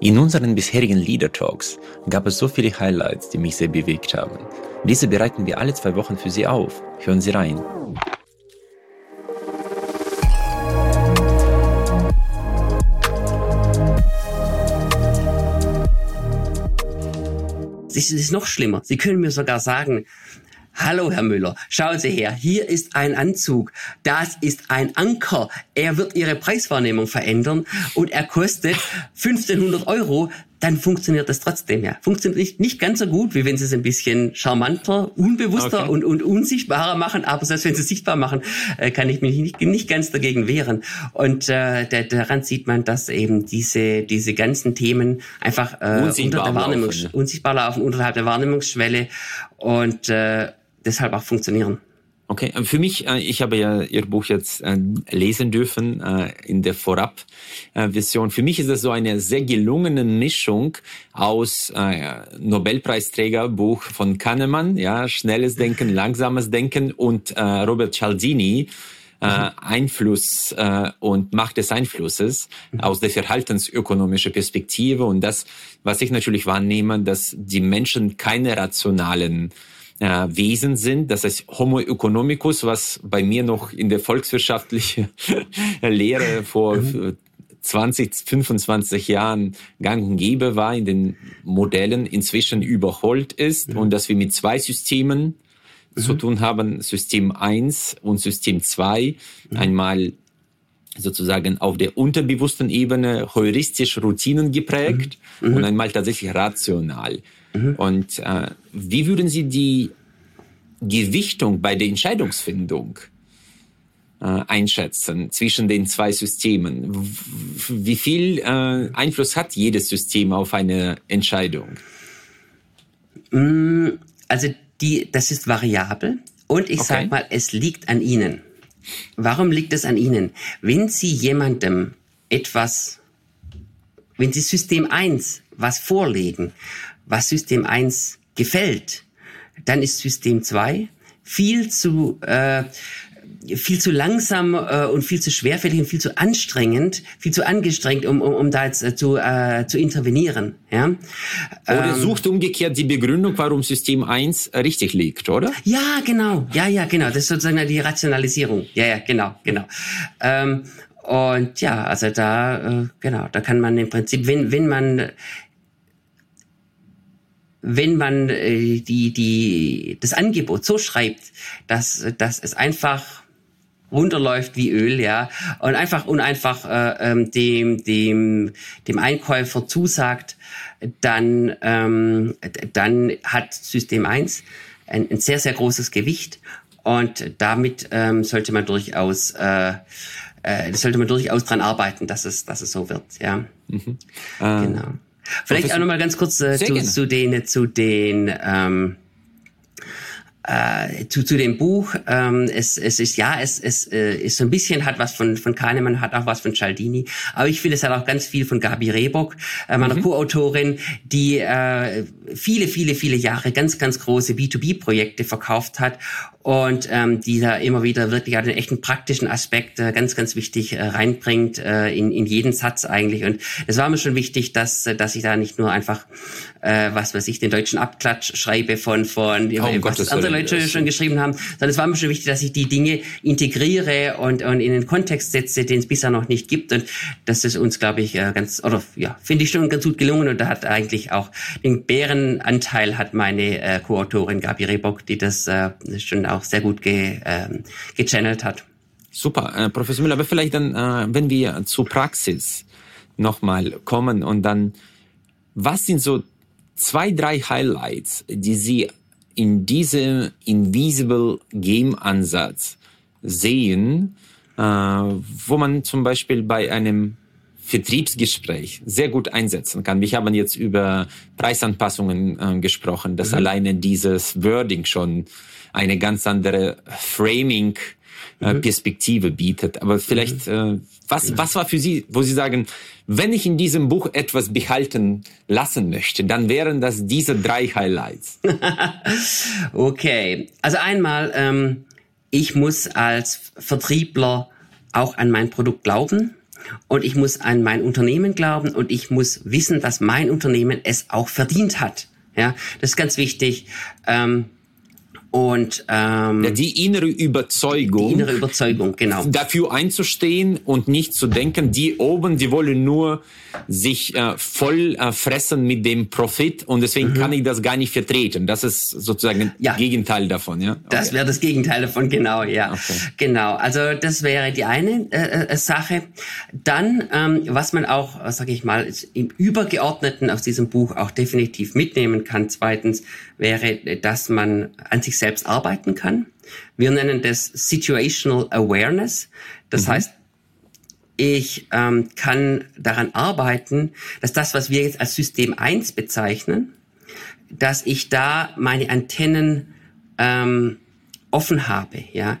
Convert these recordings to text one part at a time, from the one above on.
In unseren bisherigen Leader Talks gab es so viele Highlights, die mich sehr bewegt haben. Diese bereiten wir alle zwei Wochen für Sie auf. Hören Sie rein. Es ist noch schlimmer. Sie können mir sogar sagen, Hallo, Herr Müller, schauen Sie her, hier ist ein Anzug, das ist ein Anker, er wird Ihre Preiswahrnehmung verändern und er kostet 1500 Euro, dann funktioniert das trotzdem, ja. Funktioniert nicht, ganz so gut, wie wenn Sie es ein bisschen charmanter, unbewusster okay. und, und unsichtbarer machen, aber selbst wenn Sie es sichtbar machen, äh, kann ich mich nicht, nicht ganz dagegen wehren. Und äh, der, daran sieht man, dass eben diese, diese ganzen Themen einfach äh, unter der Wahrnehmungs laufen, unsichtbar laufen, unterhalb der Wahrnehmungsschwelle. Und äh, deshalb auch funktionieren. Okay, äh, für mich, äh, ich habe ja Ihr Buch jetzt äh, lesen dürfen in der Vorab-Version. Für mich ist es so eine sehr gelungene Mischung aus Nobelpreisträgerbuch von Kahnemann, ja, schnelles Denken, langsames Denken und Robert Cialdini, äh, Einfluss äh, und Macht des Einflusses aus der verhaltensökonomischen Perspektive und das, was ich natürlich wahrnehme, dass die Menschen keine rationalen äh, Wesen sind. Das heißt Homo economicus, was bei mir noch in der volkswirtschaftlichen Lehre vor 20, 25 Jahren gang und gäbe war, in den Modellen inzwischen überholt ist mhm. und dass wir mit zwei Systemen mhm. zu tun haben, System 1 und System 2. Mhm. Einmal sozusagen auf der unterbewussten Ebene heuristisch Routinen geprägt mhm. und einmal tatsächlich rational. Mhm. Und äh, wie würden Sie die Gewichtung bei der Entscheidungsfindung äh, einschätzen zwischen den zwei Systemen? Wie viel äh, Einfluss hat jedes System auf eine Entscheidung? Mm, also die, das ist variabel und ich okay. sage mal, es liegt an Ihnen. Warum liegt es an Ihnen? Wenn Sie jemandem etwas, wenn Sie System 1 was vorlegen, was System 1 gefällt, dann ist System 2 viel zu äh, viel zu langsam äh, und viel zu schwerfällig und viel zu anstrengend, viel zu angestrengt, um, um, um da jetzt äh, zu, äh, zu intervenieren. Ja? Oder ähm, sucht umgekehrt die Begründung, warum System 1 richtig liegt, oder? Ja, genau. Ja, ja, genau. Das ist sozusagen die Rationalisierung. Ja, ja, genau, genau. Ähm, und ja, also da, äh, genau, da kann man im Prinzip, wenn, wenn man wenn man äh, die, die, das Angebot so schreibt, dass, dass es einfach runterläuft wie Öl, ja, und einfach und einfach äh, ähm, dem dem dem Einkäufer zusagt, dann ähm, dann hat System 1 ein, ein sehr sehr großes Gewicht und damit ähm, sollte man durchaus äh, äh, sollte man durchaus dran arbeiten, dass es dass es so wird, ja. Mhm. Äh, genau. Vielleicht auch noch mal ganz kurz äh, zu, zu, den zu den ähm, äh, zu, zu dem Buch. Ähm, es, es ist ja, es, es äh, ist so ein bisschen hat was von von Kahnemann, hat auch was von Cialdini, aber ich finde es hat auch ganz viel von Gabi Rehbock, äh, meiner mhm. Co-Autorin, die äh, viele viele viele Jahre ganz ganz große B2B-Projekte verkauft hat und ähm, die da immer wieder wirklich einen echten praktischen Aspekt äh, ganz, ganz wichtig äh, reinbringt äh, in, in jeden Satz eigentlich. Und es war mir schon wichtig, dass, äh, dass ich da nicht nur einfach, äh, was weiß ich, den deutschen Abklatsch schreibe von, von oh, was andere Leute schon geschrieben haben, sondern es war mir schon wichtig, dass ich die Dinge integriere und, und in den Kontext setze, den es bisher noch nicht gibt. Und das ist uns, glaube ich, äh, ganz, oder ja, finde ich schon ganz gut gelungen. Und da hat eigentlich auch den Bärenanteil hat meine äh, Co-Autorin Gabi Rebock, die das äh, schon auch auch sehr gut ge, äh, gechannelt hat. Super, äh, Professor Müller, aber vielleicht dann, äh, wenn wir zur Praxis nochmal kommen und dann, was sind so zwei, drei Highlights, die Sie in diesem Invisible Game Ansatz sehen, äh, wo man zum Beispiel bei einem Vertriebsgespräch sehr gut einsetzen kann. Wir haben jetzt über Preisanpassungen äh, gesprochen, dass mhm. alleine dieses Wording schon eine ganz andere Framing äh, mhm. Perspektive bietet. Aber vielleicht, mhm. äh, was, was war für Sie, wo Sie sagen, wenn ich in diesem Buch etwas behalten lassen möchte, dann wären das diese drei Highlights. okay, also einmal, ähm, ich muss als Vertriebler auch an mein Produkt glauben. und ich muss an mein Unternehmen glauben und ich muss wissen, dass mein Unternehmen es auch verdient hat. Ja, das ist ganz wichtig. Ähm, und ähm, ja, die innere Überzeugung, die innere Überzeugung, genau, dafür einzustehen und nicht zu denken, die oben, die wollen nur sich äh, voll äh, fressen mit dem Profit und deswegen mhm. kann ich das gar nicht vertreten. Das ist sozusagen ja. Gegenteil davon, ja. Okay. Das wäre das Gegenteil davon, genau, ja, okay. genau. Also das wäre die eine äh, äh, Sache. Dann, ähm, was man auch, äh, sage ich mal, im Übergeordneten aus diesem Buch auch definitiv mitnehmen kann. Zweitens wäre, dass man an sich selbst arbeiten kann. Wir nennen das Situational Awareness. Das mhm. heißt, ich ähm, kann daran arbeiten, dass das, was wir jetzt als System 1 bezeichnen, dass ich da meine Antennen ähm, offen habe, ja,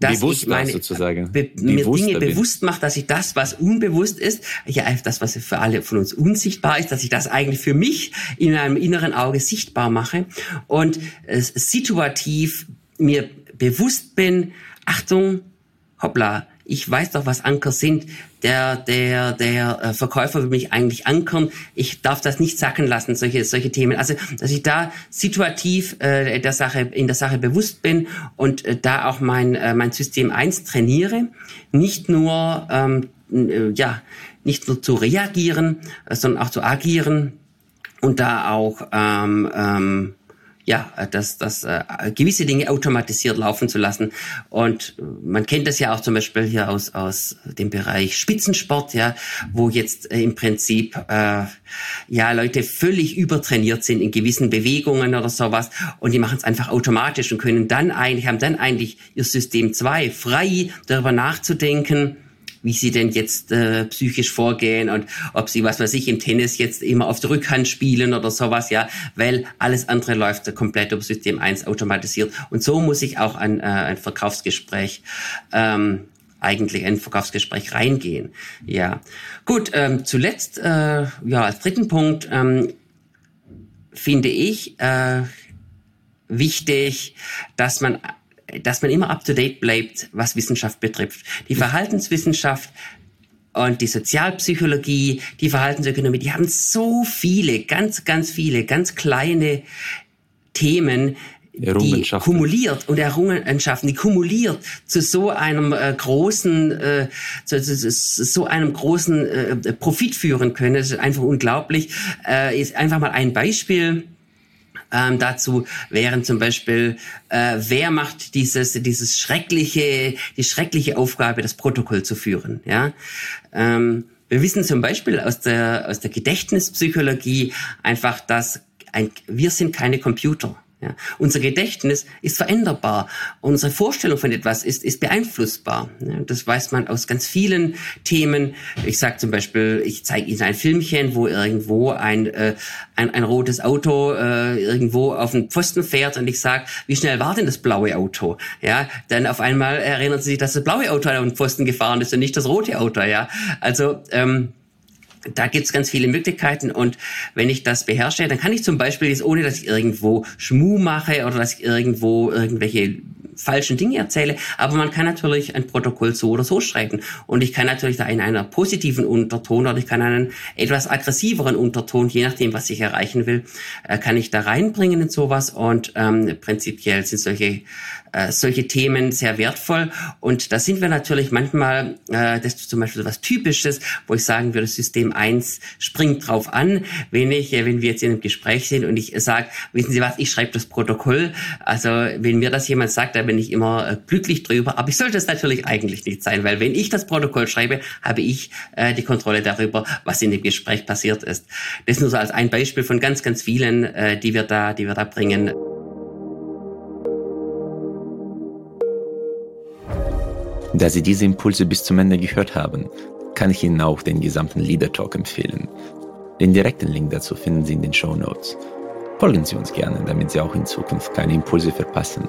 dass bewusst ich meine sozusagen be mir Dinge bin. bewusst mache, dass ich das, was unbewusst ist, ja das, was für alle von uns unsichtbar ist, dass ich das eigentlich für mich in einem inneren Auge sichtbar mache und äh, situativ mir bewusst bin, Achtung, hoppla, ich weiß doch, was Anker sind. Der, der, der äh, Verkäufer will mich eigentlich ankern. Ich darf das nicht sacken lassen, solche, solche Themen. Also, dass ich da situativ äh, der Sache, in der Sache bewusst bin und äh, da auch mein, äh, mein System 1 trainiere. Nicht nur, ähm, äh, ja, nicht nur zu reagieren, äh, sondern auch zu agieren und da auch ähm, ähm, ja, dass das äh, gewisse Dinge automatisiert laufen zu lassen. Und man kennt das ja auch zum Beispiel hier aus, aus dem Bereich Spitzensport, ja, wo jetzt äh, im Prinzip äh, ja Leute völlig übertrainiert sind in gewissen Bewegungen oder sowas und die machen es einfach automatisch und können dann eigentlich, haben dann eigentlich ihr System 2 frei darüber nachzudenken, wie sie denn jetzt äh, psychisch vorgehen und ob sie, was weiß ich, im Tennis jetzt immer auf der Rückhand spielen oder sowas, ja, weil alles andere läuft komplett über System 1 automatisiert. Und so muss ich auch ein, äh, ein Verkaufsgespräch ähm, eigentlich ein Verkaufsgespräch reingehen. Ja, gut. Ähm, zuletzt, äh, ja, als dritten Punkt ähm, finde ich äh, wichtig, dass man dass man immer up-to-date bleibt, was Wissenschaft betrifft. Die Verhaltenswissenschaft und die Sozialpsychologie, die Verhaltensökonomie, die haben so viele, ganz, ganz viele, ganz kleine Themen, die kumuliert und Errungenschaften, die kumuliert zu so einem äh, großen, äh, zu, zu, zu, so einem großen äh, Profit führen können. Das ist einfach unglaublich. Äh, ist einfach mal ein Beispiel ähm, dazu wären zum Beispiel, äh, wer macht dieses, dieses schreckliche, die schreckliche Aufgabe, das Protokoll zu führen, ja. Ähm, wir wissen zum Beispiel aus der, aus der Gedächtnispsychologie einfach, dass ein, wir sind keine Computer. Ja. Unser Gedächtnis ist veränderbar. Unsere Vorstellung von etwas ist, ist beeinflussbar. Ja. Das weiß man aus ganz vielen Themen. Ich sage zum Beispiel, ich zeige Ihnen ein Filmchen, wo irgendwo ein, äh, ein, ein rotes Auto äh, irgendwo auf den Pfosten fährt und ich sage, wie schnell war denn das blaue Auto? Ja, dann auf einmal erinnern Sie sich, dass das blaue Auto auf den Pfosten gefahren ist und nicht das rote Auto. Ja, also ähm, da gibt's ganz viele Möglichkeiten und wenn ich das beherrsche, dann kann ich zum Beispiel jetzt, ohne dass ich irgendwo Schmu mache oder dass ich irgendwo irgendwelche falschen Dinge erzähle, aber man kann natürlich ein Protokoll so oder so schreiben und ich kann natürlich da in einer positiven Unterton oder ich kann einen etwas aggressiveren Unterton, je nachdem, was ich erreichen will, äh, kann ich da reinbringen in sowas und ähm, prinzipiell sind solche äh, solche Themen sehr wertvoll. Und da sind wir natürlich manchmal, äh, das ist zum Beispiel was Typisches, wo ich sagen würde, System 1 springt drauf an, wenn ich, äh, wenn wir jetzt in einem Gespräch sind und ich sage, wissen Sie was, ich schreibe das Protokoll. Also wenn mir das jemand sagt, da bin ich immer äh, glücklich drüber. Aber ich sollte es natürlich eigentlich nicht sein, weil wenn ich das Protokoll schreibe, habe ich äh, die Kontrolle darüber, was in dem Gespräch passiert ist. Das nur so als ein Beispiel von ganz, ganz vielen, äh, die wir da, die wir da bringen. Da Sie diese Impulse bis zum Ende gehört haben, kann ich Ihnen auch den gesamten Leader Talk empfehlen. Den direkten Link dazu finden Sie in den Show Notes. Folgen Sie uns gerne, damit Sie auch in Zukunft keine Impulse verpassen.